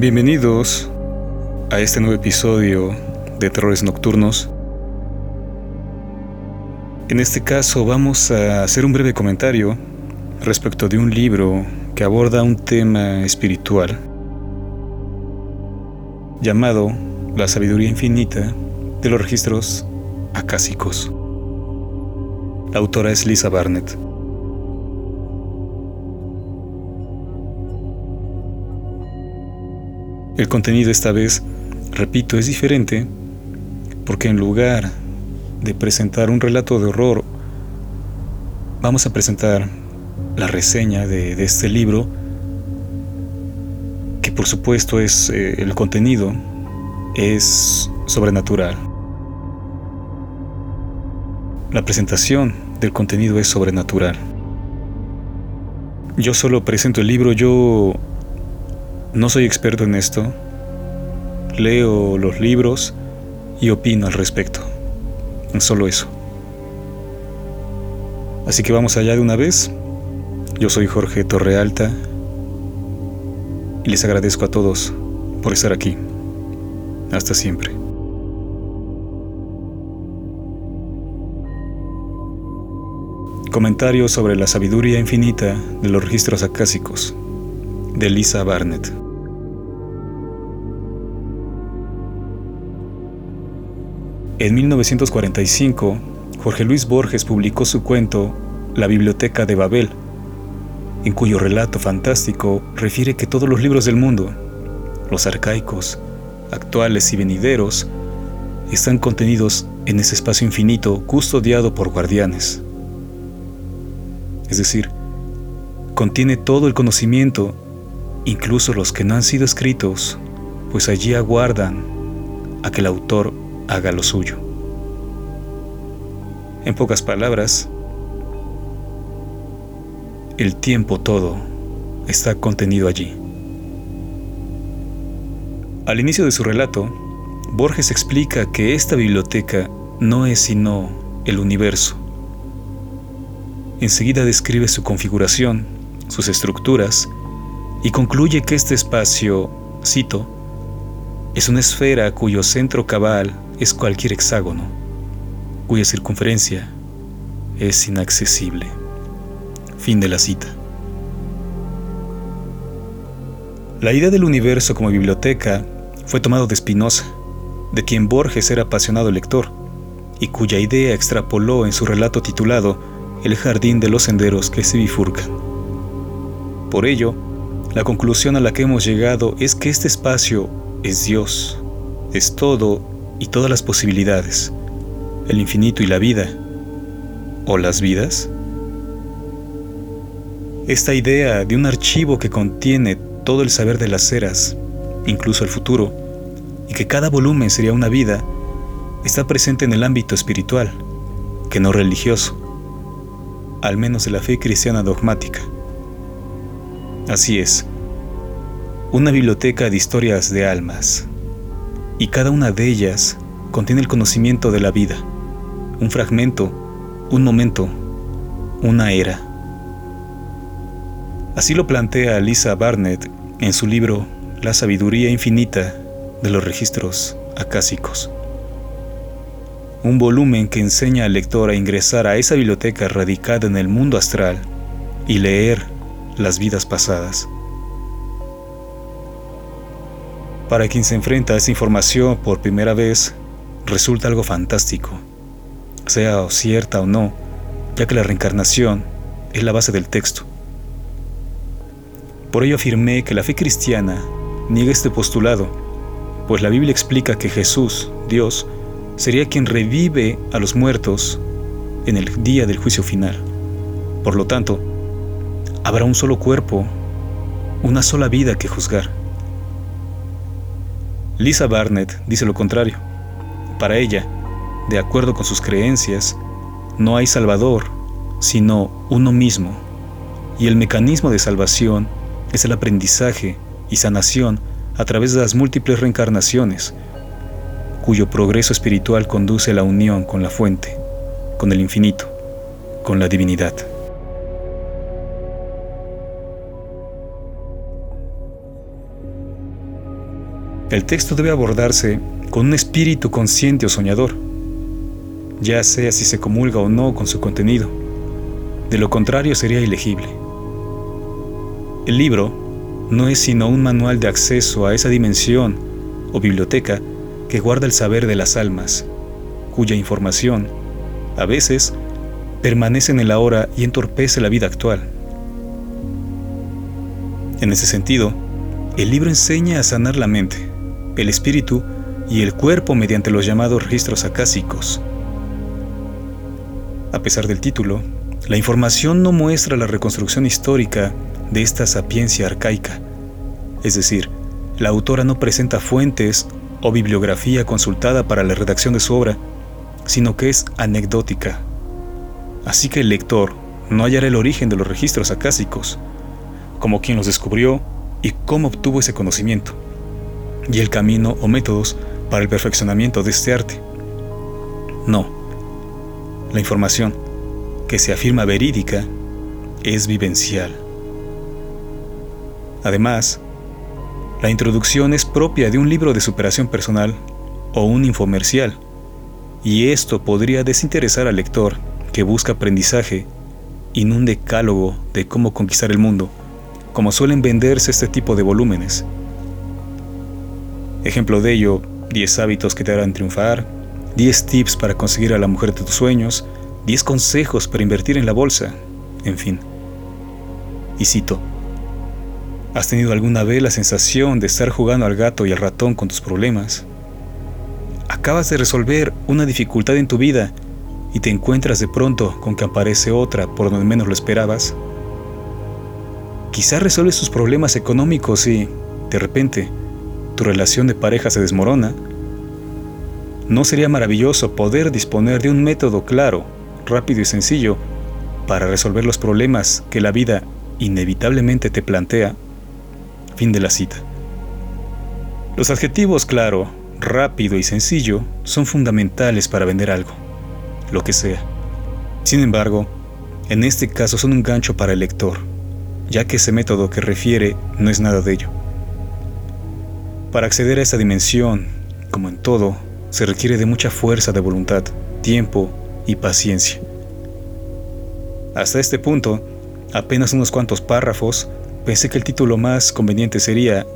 Bienvenidos a este nuevo episodio de Terrores Nocturnos. En este caso vamos a hacer un breve comentario respecto de un libro que aborda un tema espiritual llamado La sabiduría infinita de los registros acásicos. La autora es Lisa Barnett. El contenido esta vez, repito, es diferente porque en lugar de presentar un relato de horror, vamos a presentar la reseña de, este libro, que por supuesto es eh, el contenido, es sobrenatural. La presentación del contenido es sobrenatural. Yo solo presento el libro, yo no soy experto en esto. Leo los libros y opino al respecto. Solo eso. Así que vamos allá de una vez. Yo soy Jorge Torrealta y les agradezco a todos por estar aquí. Hasta siempre. Comentarios sobre la sabiduría infinita de los registros acásicos de Lisa Barnett. En 1945, Jorge Luis Borges publicó su cuento La Biblioteca de Babel, en cuyo relato fantástico refiere que todos los libros del mundo, los arcaicos, actuales y venideros, están contenidos en ese espacio infinito custodiado por guardianes. Es decir, contiene todo el conocimiento incluso los que no han sido escritos, pues allí aguardan a que el autor haga lo suyo. En pocas palabras, el tiempo todo está contenido allí. Al inicio de su relato, Borges explica que esta biblioteca no es sino el universo. Enseguida describe su configuración, sus estructuras y concluye que este espacio, cito, es una esfera cuyo centro cabal es cualquier hexágono, cuya circunferencia es inaccesible. Fin de la cita. La idea del universo como biblioteca fue tomado de Spinoza, de quien Borges era apasionado lector, y cuya idea extrapoló en su relato titulado El jardín de los senderos que se bifurcan. Por ello, la conclusión a la que hemos llegado es que este espacio es Dios, es todo y todas las posibilidades, el infinito y la vida, o las vidas. Esta idea de un archivo que contiene todo el saber de las eras, incluso el futuro, y que cada volumen sería una vida, está presente en el ámbito espiritual, que no religioso, al menos de la fe cristiana dogmática. Así es, una biblioteca de historias de almas, y cada una de ellas contiene el conocimiento de la vida, un fragmento, un momento, una era. Así lo plantea Lisa Barnett en su libro La sabiduría infinita de los registros acásicos. Un volumen que enseña al lector a ingresar a esa biblioteca radicada en el mundo astral y leer las vidas pasadas. Para quien se enfrenta a esa información por primera vez, resulta algo fantástico, sea cierta o no, ya que la reencarnación es la base del texto. Por ello afirmé que la fe cristiana niega este postulado, pues la Biblia explica que Jesús, Dios, sería quien revive a los muertos en el día del juicio final. Por lo tanto, habrá un solo cuerpo, una sola vida que juzgar. Lisa Barnett dice lo contrario. Para ella, de acuerdo con sus creencias, no hay Salvador, sino uno mismo, y el mecanismo de salvación es el aprendizaje y sanación a través de las múltiples reencarnaciones, cuyo progreso espiritual conduce a la unión con la fuente, con el infinito, con la divinidad. El texto debe abordarse con un espíritu consciente o soñador, ya sea si se comulga o no con su contenido. De lo contrario sería ilegible. El libro no es sino un manual de acceso a esa dimensión o biblioteca que guarda el saber de las almas, cuya información, a veces, permanece en el ahora y entorpece la vida actual. En ese sentido, el libro enseña a sanar la mente, el espíritu y el cuerpo mediante los llamados registros acásicos. A pesar del título, la información no muestra la reconstrucción histórica de esta sapiencia arcaica, es decir, la autora no presenta fuentes o bibliografía consultada para la redacción de su obra, sino que es anecdótica. Así que el lector no hallará el origen de los registros acásicos, como quien los descubrió y cómo obtuvo ese conocimiento, y el camino o métodos para el perfeccionamiento de este arte. No, la información, que se afirma verídica, es vivencial. Además, la introducción es propia de un libro de superación personal o un infomercial, y esto podría desinteresar al lector que busca aprendizaje y un decálogo de cómo conquistar el mundo, como suelen venderse este tipo de volúmenes. Ejemplo de ello, 10 hábitos que te harán triunfar, 10 tips para conseguir a la mujer de tus sueños, 10 consejos para invertir en la bolsa, en fin. Y cito, ¿Has tenido alguna vez la sensación de estar jugando al gato y al ratón con tus problemas? Acabas de resolver una dificultad en tu vida y te encuentras de pronto con que aparece otra por donde menos lo esperabas. Quizás resuelves tus problemas económicos y, de repente, tu relación de pareja se desmorona. ¿No sería maravilloso poder disponer de un método claro, rápido y sencillo para resolver los problemas que la vida inevitablemente te plantea? Fin de la cita. Los adjetivos claro, rápido y sencillo son fundamentales para vender algo, lo que sea. Sin embargo, en este caso son un gancho para el lector, ya que ese método que refiere no es nada de ello. Para acceder a esa dimensión, como en todo, se requiere de mucha fuerza de voluntad, tiempo y paciencia. Hasta este punto, apenas unos cuantos párrafos Pensé que el título más conveniente sería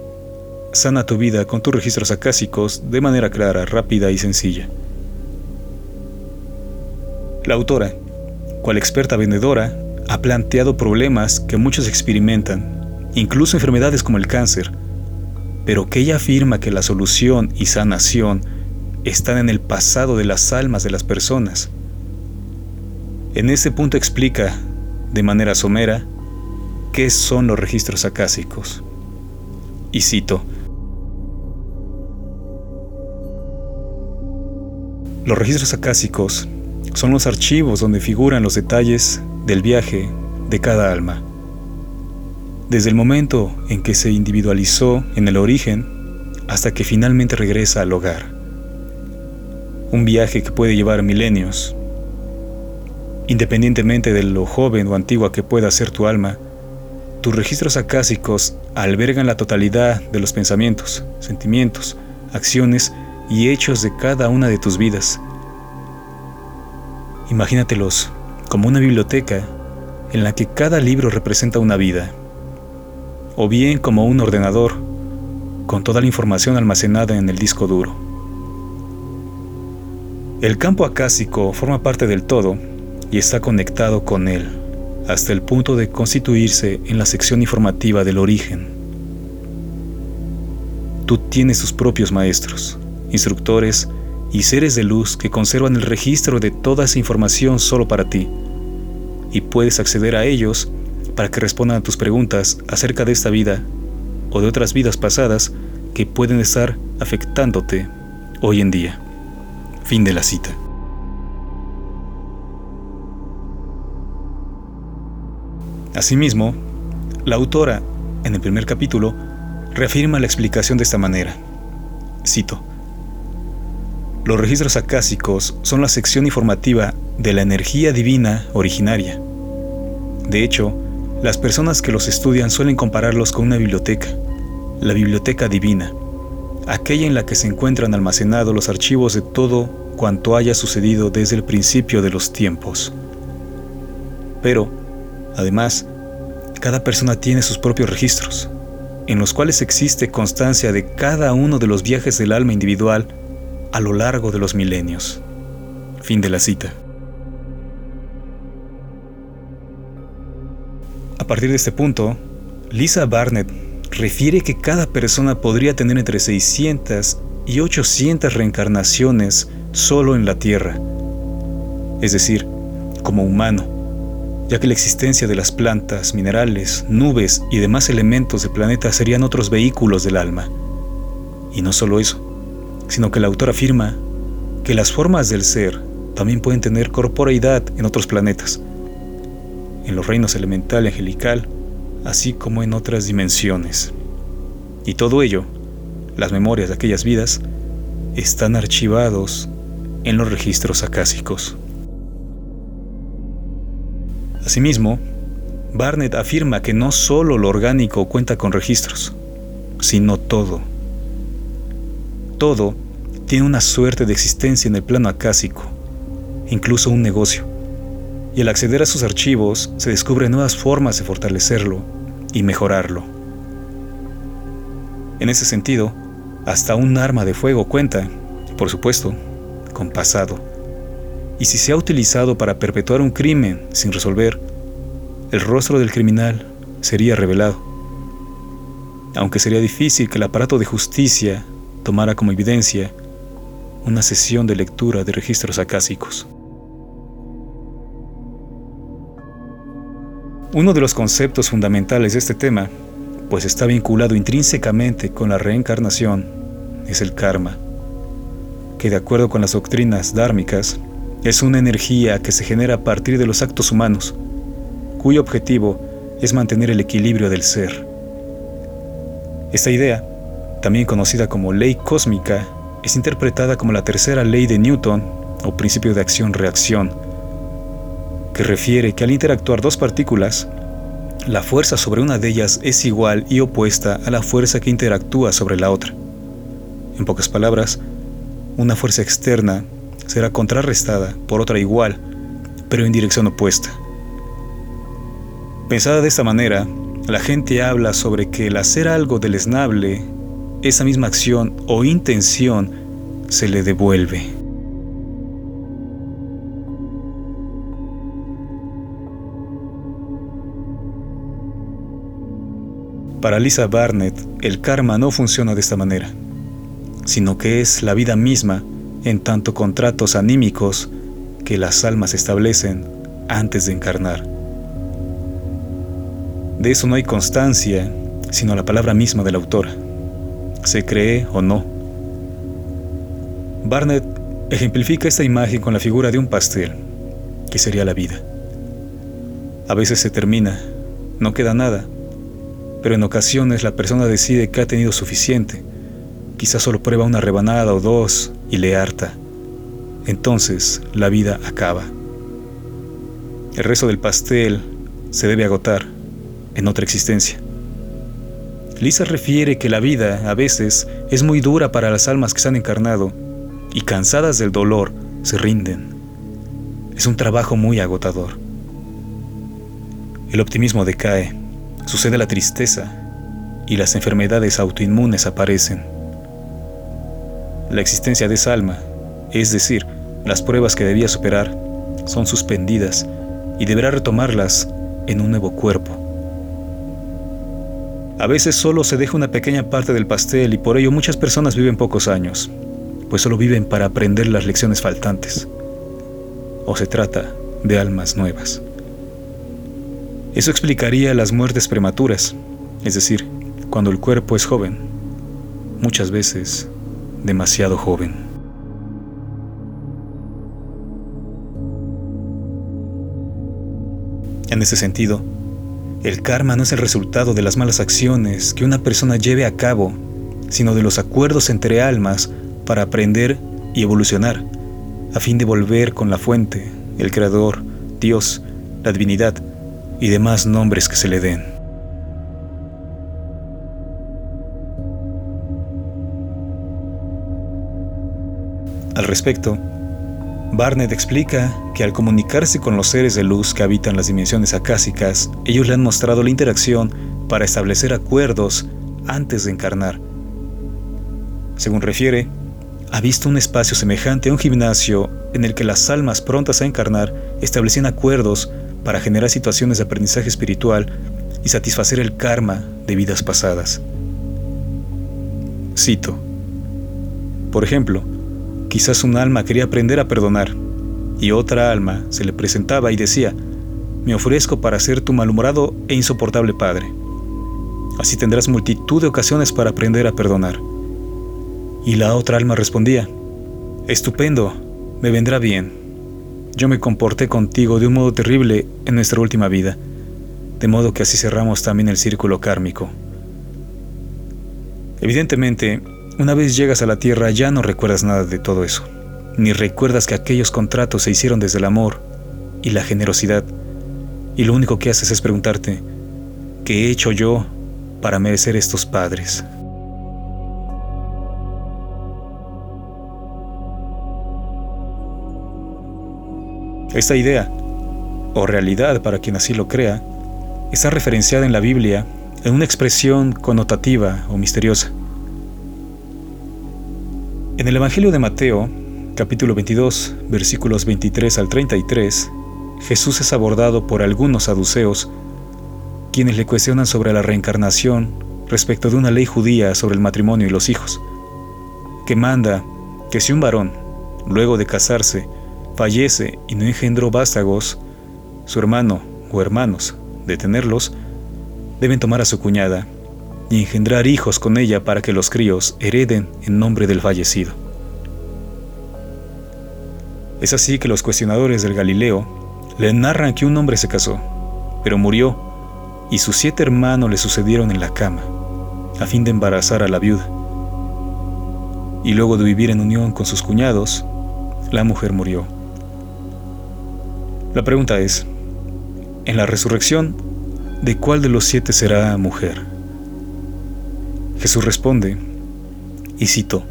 Sana tu vida con tus registros acásicos de manera clara, rápida y sencilla. La autora, cual experta vendedora, ha planteado problemas que muchos experimentan, incluso enfermedades como el cáncer, pero que ella afirma que la solución y sanación están en el pasado de las almas de las personas. En ese punto explica, de manera somera, qué son los registros acásicos. Y cito, Los registros acásicos son los archivos donde figuran los detalles del viaje de cada alma. Desde el momento en que se individualizó en el origen hasta que finalmente regresa al hogar. Un viaje que puede llevar milenios. Independientemente de lo joven o antigua que pueda ser tu alma, tus registros acásicos albergan la totalidad de los pensamientos, sentimientos, acciones y hechos de cada una de tus vidas. Imagínatelos como una biblioteca en la que cada libro representa una vida, o bien como un ordenador con toda la información almacenada en el disco duro. El campo acásico forma parte del todo y está conectado con él hasta el punto de constituirse en la sección informativa del origen. Tú tienes tus propios maestros, instructores y seres de luz que conservan el registro de toda esa información solo para ti, y puedes acceder a ellos para que respondan a tus preguntas acerca de esta vida o de otras vidas pasadas que pueden estar afectándote hoy en día. Fin de la cita. Asimismo, la autora, en el primer capítulo, reafirma la explicación de esta manera. Cito, Los registros acásicos son la sección informativa de la energía divina originaria. De hecho, las personas que los estudian suelen compararlos con una biblioteca, la biblioteca divina, aquella en la que se encuentran almacenados los archivos de todo cuanto haya sucedido desde el principio de los tiempos. Pero, además, cada persona tiene sus propios registros, en los cuales existe constancia de cada uno de los viajes del alma individual a lo largo de los milenios. Fin de la cita. Partir de este punto, Lisa Barnett refiere que cada persona podría tener entre 600 y 800 reencarnaciones solo en la Tierra, es decir, como humano, ya que la existencia de las plantas, minerales, nubes y demás elementos del planeta serían otros vehículos del alma. Y no solo eso, sino que el autor afirma que las formas del ser también pueden tener corporeidad en otros planetas, en los reinos elemental y angelical, así como en otras dimensiones. Y todo ello, las memorias de aquellas vidas, están archivados en los registros acásicos. Asimismo, Barnett afirma que no solo lo orgánico cuenta con registros, sino todo. Todo tiene una suerte de existencia en el plano acásico, incluso un negocio. Y al acceder a sus archivos se descubren nuevas formas de fortalecerlo y mejorarlo. En ese sentido, hasta un arma de fuego cuenta, por supuesto, con pasado. Y si se ha utilizado para perpetuar un crimen sin resolver, el rostro del criminal sería revelado. Aunque sería difícil que el aparato de justicia tomara como evidencia una sesión de lectura de registros acásicos. Uno de los conceptos fundamentales de este tema, pues está vinculado intrínsecamente con la reencarnación, es el karma, que de acuerdo con las doctrinas dármicas, es una energía que se genera a partir de los actos humanos, cuyo objetivo es mantener el equilibrio del ser. Esta idea, también conocida como ley cósmica, es interpretada como la tercera ley de Newton o principio de acción-reacción, que refiere que al interactuar dos partículas, la fuerza sobre una de ellas es igual y opuesta a la fuerza que interactúa sobre la otra. En pocas palabras, una fuerza externa será contrarrestada por otra igual, pero en dirección opuesta. Pensada de esta manera, la gente habla sobre que el hacer algo deleznable, esa misma acción o intención se le devuelve. Para Lisa Barnett, el karma no funciona de esta manera, sino que es la vida misma en tanto contratos anímicos que las almas establecen antes de encarnar. De eso no hay constancia, sino la palabra misma del autor. Se cree o no. Barnett ejemplifica esta imagen con la figura de un pastel, que sería la vida. A veces se termina, no queda nada, pero en ocasiones la persona decide que ha tenido suficiente. Quizás solo prueba una rebanada o dos y le harta. Entonces la vida acaba. El resto del pastel se debe agotar en otra existencia. Lisa refiere que la vida a veces es muy dura para las almas que se han encarnado y cansadas del dolor se rinden. Es un trabajo muy agotador. El optimismo decae sucede la tristeza y las enfermedades autoinmunes aparecen. La existencia de esa alma, es decir, las pruebas que debía superar, son suspendidas y deberá retomarlas en un nuevo cuerpo. A veces solo se deja una pequeña parte del pastel y por ello muchas personas viven pocos años, pues solo viven para aprender las lecciones faltantes. O se trata de almas nuevas. Eso explicaría las muertes prematuras, es decir, cuando el cuerpo es joven, muchas veces demasiado joven. En ese sentido, el karma no es el resultado de las malas acciones que una persona lleve a cabo, sino de los acuerdos entre almas para aprender y evolucionar, a fin de volver con la fuente, el creador, Dios, la divinidad, y demás nombres que se le den. Al respecto, Barnett explica que al comunicarse con los seres de luz que habitan las dimensiones acásicas, ellos le han mostrado la interacción para establecer acuerdos antes de encarnar. Según refiere, ha visto un espacio semejante a un gimnasio en el que las almas prontas a encarnar establecían acuerdos para generar situaciones de aprendizaje espiritual y satisfacer el karma de vidas pasadas. Cito. Por ejemplo, quizás un alma quería aprender a perdonar y otra alma se le presentaba y decía, me ofrezco para ser tu malhumorado e insoportable padre. Así tendrás multitud de ocasiones para aprender a perdonar. Y la otra alma respondía, Estupendo, me vendrá bien. Yo me comporté contigo de un modo terrible en nuestra última vida, de modo que así cerramos también el círculo kármico. Evidentemente, una vez llegas a la Tierra ya no recuerdas nada de todo eso, ni recuerdas que aquellos contratos se hicieron desde el amor y la generosidad, y lo único que haces es preguntarte, ¿qué he hecho yo para merecer estos padres? Esta idea, o realidad para quien así lo crea, está referenciada en la Biblia en una expresión connotativa o misteriosa. En el Evangelio de Mateo, capítulo 22, versículos 23 al 33, Jesús es abordado por algunos saduceos, quienes le cuestionan sobre la reencarnación respecto de una ley judía sobre el matrimonio y los hijos, que manda que si un varón, luego de casarse, fallece y no engendró vástagos, su hermano o hermanos, de tenerlos, deben tomar a su cuñada y engendrar hijos con ella para que los críos hereden en nombre del fallecido. Es así que los cuestionadores del Galileo le narran que un hombre se casó, pero murió, y sus siete hermanos le sucedieron en la cama, a fin de embarazar a la viuda. Y luego de vivir en unión con sus cuñados, la mujer murió. La pregunta es, en la resurrección, ¿de cuál de los siete será mujer? Jesús responde, y cito,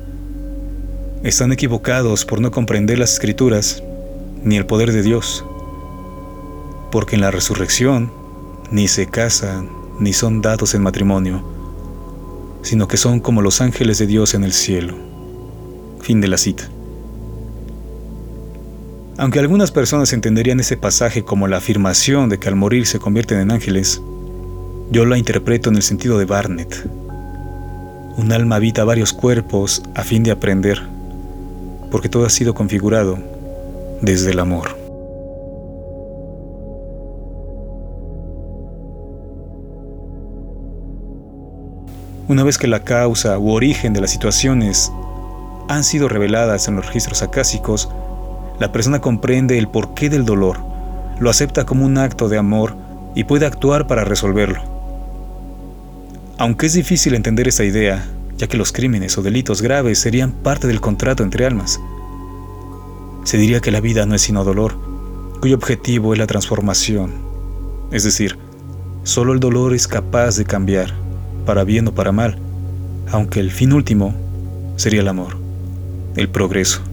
están equivocados por no comprender las escrituras ni el poder de Dios, porque en la resurrección ni se casan ni son dados en matrimonio, sino que son como los ángeles de Dios en el cielo. Fin de la cita. Aunque algunas personas entenderían ese pasaje como la afirmación de que al morir se convierten en ángeles, yo la interpreto en el sentido de Barnett. Un alma habita varios cuerpos a fin de aprender, porque todo ha sido configurado desde el amor. Una vez que la causa u origen de las situaciones han sido reveladas en los registros acásicos, la persona comprende el porqué del dolor, lo acepta como un acto de amor y puede actuar para resolverlo. Aunque es difícil entender esa idea, ya que los crímenes o delitos graves serían parte del contrato entre almas, se diría que la vida no es sino dolor, cuyo objetivo es la transformación. Es decir, solo el dolor es capaz de cambiar, para bien o para mal, aunque el fin último sería el amor, el progreso.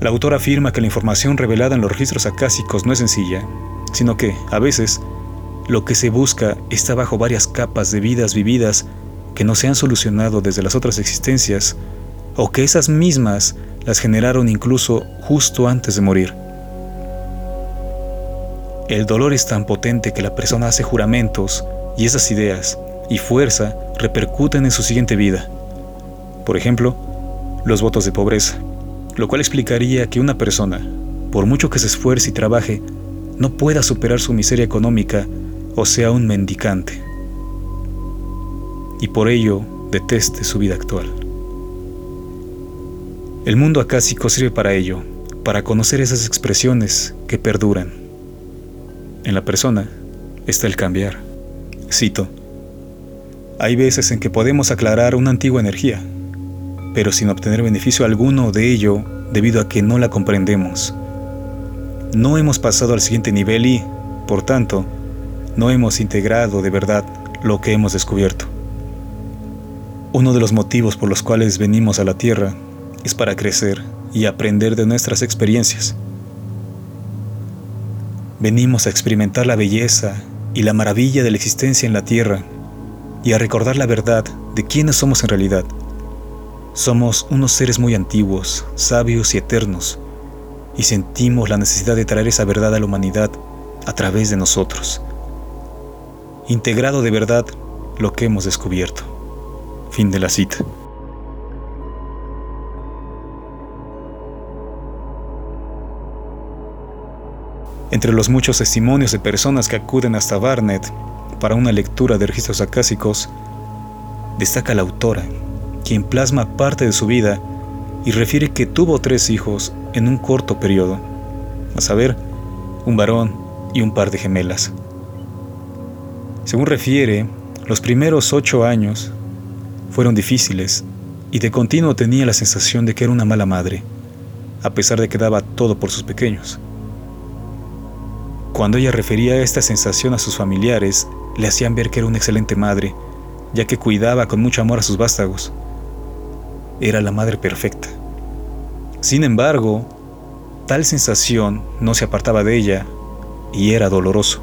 La autora afirma que la información revelada en los registros acásicos no es sencilla, sino que, a veces, lo que se busca está bajo varias capas de vidas vividas que no se han solucionado desde las otras existencias, o que esas mismas las generaron incluso justo antes de morir. El dolor es tan potente que la persona hace juramentos y esas ideas y fuerza repercuten en su siguiente vida. Por ejemplo, los votos de pobreza lo cual explicaría que una persona, por mucho que se esfuerce y trabaje, no pueda superar su miseria económica o sea un mendicante, y por ello deteste su vida actual. El mundo acásico sirve para ello, para conocer esas expresiones que perduran. En la persona está el cambiar. Cito, hay veces en que podemos aclarar una antigua energía, pero sin obtener beneficio alguno de ello debido a que no la comprendemos. No hemos pasado al siguiente nivel y, por tanto, no hemos integrado de verdad lo que hemos descubierto. Uno de los motivos por los cuales venimos a la Tierra es para crecer y aprender de nuestras experiencias. Venimos a experimentar la belleza y la maravilla de la existencia en la Tierra y a recordar la verdad de quiénes somos en realidad. Somos unos seres muy antiguos, sabios y eternos, y sentimos la necesidad de traer esa verdad a la humanidad a través de nosotros, integrado de verdad lo que hemos descubierto. Fin de la cita. Entre los muchos testimonios de personas que acuden hasta Barnett para una lectura de registros acásicos, destaca la autora, quien plasma parte de su vida y refiere que tuvo tres hijos en un corto periodo, a saber, un varón y un par de gemelas. Según refiere, los primeros ocho años fueron difíciles y de continuo tenía la sensación de que era una mala madre, a pesar de que daba todo por sus pequeños. Cuando ella refería esta sensación a sus familiares, le hacían ver que era una excelente madre, ya que cuidaba con mucho amor a sus vástagos. Era la madre perfecta. Sin embargo, tal sensación no se apartaba de ella y era doloroso.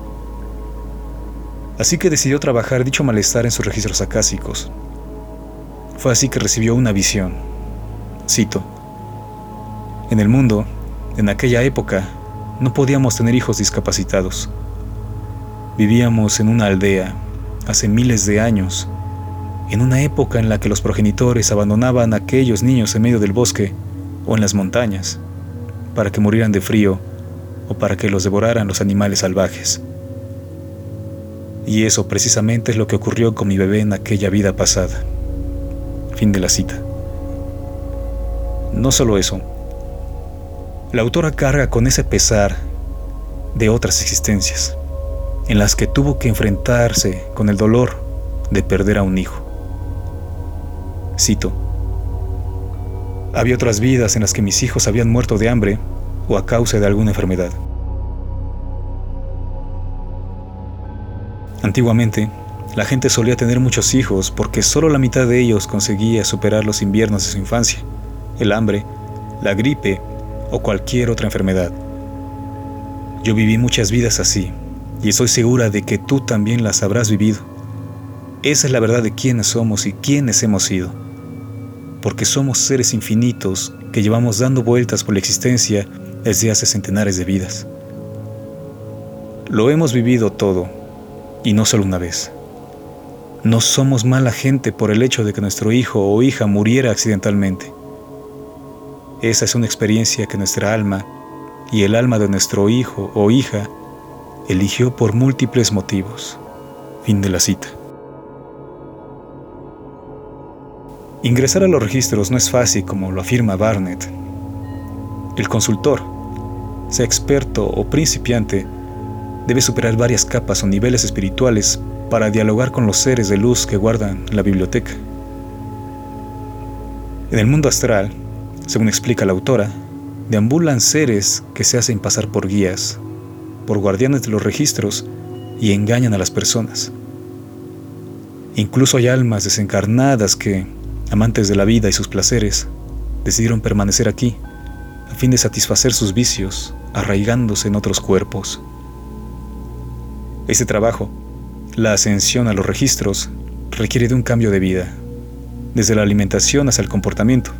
Así que decidió trabajar dicho malestar en sus registros acásicos. Fue así que recibió una visión. Cito. En el mundo, en aquella época, no podíamos tener hijos discapacitados. Vivíamos en una aldea, hace miles de años, en una época en la que los progenitores abandonaban a aquellos niños en medio del bosque o en las montañas, para que murieran de frío o para que los devoraran los animales salvajes. Y eso precisamente es lo que ocurrió con mi bebé en aquella vida pasada. Fin de la cita. No solo eso, la autora carga con ese pesar de otras existencias, en las que tuvo que enfrentarse con el dolor de perder a un hijo. Cito, había otras vidas en las que mis hijos habían muerto de hambre o a causa de alguna enfermedad. Antiguamente, la gente solía tener muchos hijos porque solo la mitad de ellos conseguía superar los inviernos de su infancia, el hambre, la gripe o cualquier otra enfermedad. Yo viví muchas vidas así y estoy segura de que tú también las habrás vivido. Esa es la verdad de quiénes somos y quiénes hemos sido. Porque somos seres infinitos que llevamos dando vueltas por la existencia desde hace centenares de vidas. Lo hemos vivido todo y no solo una vez. No somos mala gente por el hecho de que nuestro hijo o hija muriera accidentalmente. Esa es una experiencia que nuestra alma y el alma de nuestro hijo o hija eligió por múltiples motivos. Fin de la cita. Ingresar a los registros no es fácil como lo afirma Barnett. El consultor, sea experto o principiante, debe superar varias capas o niveles espirituales para dialogar con los seres de luz que guardan la biblioteca. En el mundo astral, según explica la autora, deambulan seres que se hacen pasar por guías, por guardianes de los registros y engañan a las personas. Incluso hay almas desencarnadas que, amantes de la vida y sus placeres, decidieron permanecer aquí a fin de satisfacer sus vicios, arraigándose en otros cuerpos. Este trabajo, la ascensión a los registros, requiere de un cambio de vida, desde la alimentación hasta el comportamiento.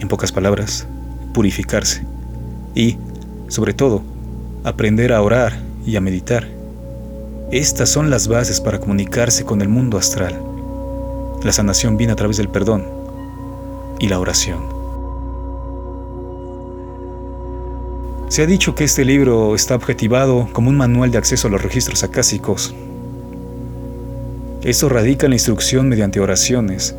En pocas palabras, purificarse. Y, sobre todo, aprender a orar y a meditar. Estas son las bases para comunicarse con el mundo astral. La sanación viene a través del perdón y la oración. Se ha dicho que este libro está objetivado como un manual de acceso a los registros acásicos. Eso radica en la instrucción mediante oraciones,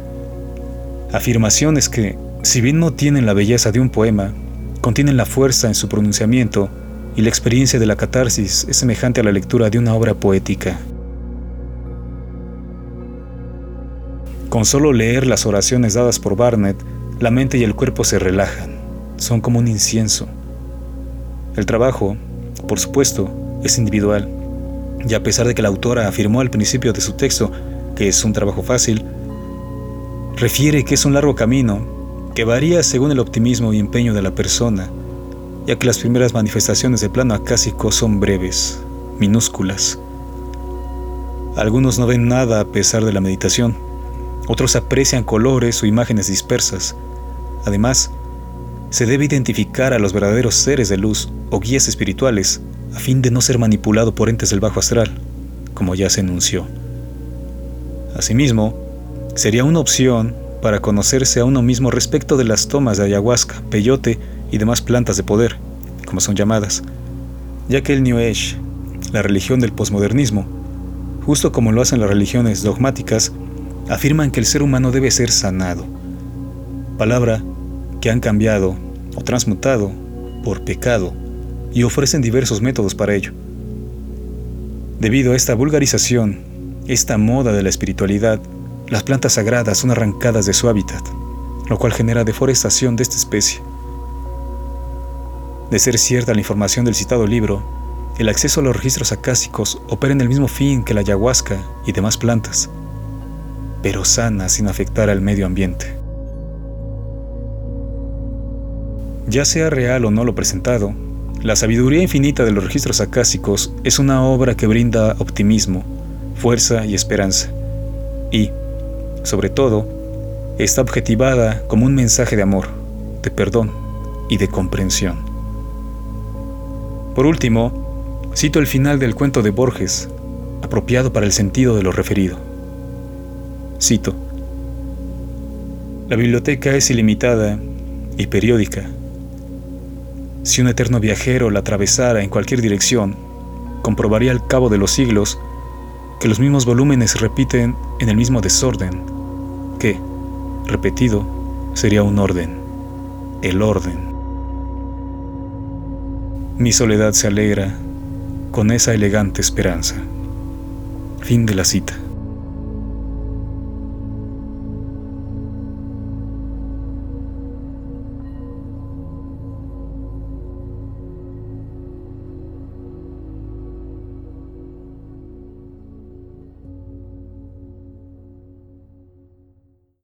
afirmaciones que, si bien no tienen la belleza de un poema, contienen la fuerza en su pronunciamiento y la experiencia de la catarsis es semejante a la lectura de una obra poética. Con solo leer las oraciones dadas por Barnett, la mente y el cuerpo se relajan, son como un incienso. El trabajo, por supuesto, es individual, y a pesar de que la autora afirmó al principio de su texto que es un trabajo fácil, refiere que es un largo camino que varía según el optimismo y empeño de la persona, ya que las primeras manifestaciones del plano acásico son breves, minúsculas. Algunos no ven nada a pesar de la meditación, otros aprecian colores o imágenes dispersas. Además, se debe identificar a los verdaderos seres de luz o guías espirituales a fin de no ser manipulado por entes del bajo astral, como ya se enunció. Asimismo, sería una opción para conocerse a uno mismo respecto de las tomas de ayahuasca, peyote y demás plantas de poder, como son llamadas, ya que el New Age, la religión del posmodernismo, justo como lo hacen las religiones dogmáticas, afirman que el ser humano debe ser sanado, palabra que han cambiado o transmutado por pecado y ofrecen diversos métodos para ello. Debido a esta vulgarización, esta moda de la espiritualidad, las plantas sagradas son arrancadas de su hábitat, lo cual genera deforestación de esta especie. De ser cierta la información del citado libro, el acceso a los registros acásicos opera en el mismo fin que la ayahuasca y demás plantas, pero sana sin afectar al medio ambiente. Ya sea real o no lo presentado, la sabiduría infinita de los registros acásicos es una obra que brinda optimismo, fuerza y esperanza, y, sobre todo, está objetivada como un mensaje de amor, de perdón y de comprensión. Por último, cito el final del cuento de Borges, apropiado para el sentido de lo referido. Cito, La biblioteca es ilimitada y periódica. Si un eterno viajero la atravesara en cualquier dirección, comprobaría al cabo de los siglos que los mismos volúmenes repiten en el mismo desorden, que, repetido, sería un orden, el orden. Mi soledad se alegra con esa elegante esperanza. Fin de la cita.